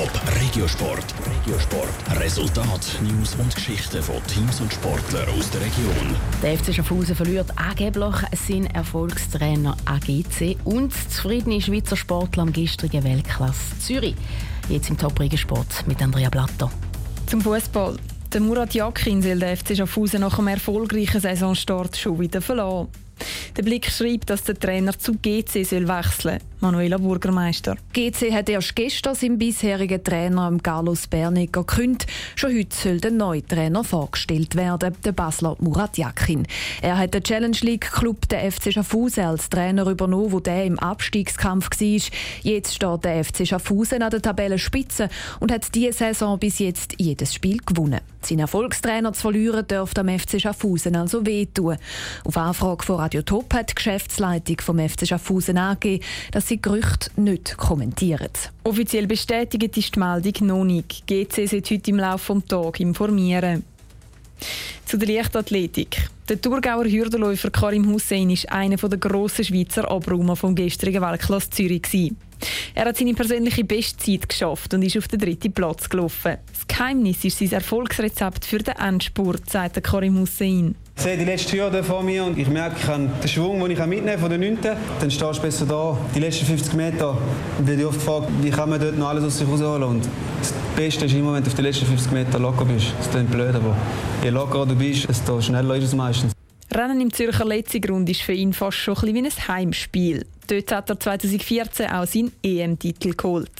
Top Regiosport. Regiosport. Resultat, News und Geschichten von Teams und Sportlern aus der Region. Der FC Schaffhausen verliert angeblich seinen Erfolgstrainer AGC und zufriedene Schweizer Sportler am gestrigen Weltklasse Zürich. Jetzt im Top Regiosport mit Andrea Blatter. Zum Fußball. Der Murat Yakin soll der FC Schaffhausen nach einem erfolgreichen Saisonstart schon wieder verlassen. Der Blick schreibt, dass der Trainer zu GC soll wechseln soll. Manuela Burgermeister. GC hat erst gestern seinen bisherigen Trainer Carlos Berniger gekündigt. Schon heute soll der neue Trainer vorgestellt werden, der Basler Murat Yakin. Er hat den Challenge League Club der FC Schaffhausen als Trainer übernommen, wo der im Abstiegskampf war. Jetzt steht der FC Schaffhausen an der Tabellenspitze und hat diese Saison bis jetzt jedes Spiel gewonnen. Sein Erfolgstrainer zu verlieren dürfte am FC Schaffhausen also wehtun. Auf Anfrage von Radio Top hat die Geschäftsleitung vom FC Schaffhausen angegeben, dass sie Gerüchte nicht kommentieren. Offiziell bestätigt ist die Meldung noch nicht. GC sollte heute im Laufe des Tages informieren. Zu der Leichtathletik. Der Thurgauer Hürdenläufer Karim Hussein ist einer der grossen Schweizer Abräumer vom gestrigen Weltklasse Zürich. Er hat seine persönliche Bestzeit geschafft und ist auf den dritten Platz gelaufen. Das Geheimnis ist sein Erfolgsrezept für den Endspurt, sagt Karim Hussein. Ich sehe die letzte Hürde vor mir und ich merke, ich habe den Schwung, den ich mitnehmen kann von der 9. Dann stehst du besser da. Die letzten 50 Meter werde ich oft gefragt, wie kann man dort noch alles aus sich rausholen. Und das Beste ist immer, wenn du auf die letzten 50 Meter locker bist. Das klingt blöd, aber je lockerer du bist, desto schneller ist es meistens. Rennen im Zürcher Letzigrund ist für ihn fast schon ein wie ein Heimspiel. Dort hat er 2014 auch seinen EM-Titel geholt.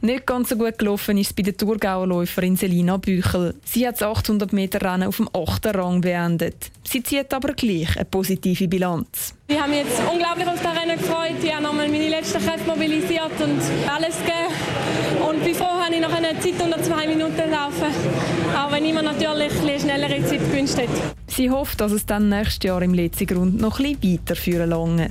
Nicht ganz so gut gelaufen ist es bei der Thurgauer Läuferin Selina Büchel. Sie hat das 800 Meter Rennen auf dem 8. Rang beendet. Sie zieht aber gleich eine positive Bilanz. Ich habe mich jetzt unglaublich auf das Rennen gefreut. Ich habe nochmal meine letzten Kräfte mobilisiert und alles gegeben. Und bin froh, dass ich noch eine Zeit unter zwei Minuten laufen Auch wenn ich mir natürlich eine schnellere Zeit gewünscht hätte. Sie hofft, dass es dann nächstes Jahr im letzten Grund noch ein bisschen weiterführen lange.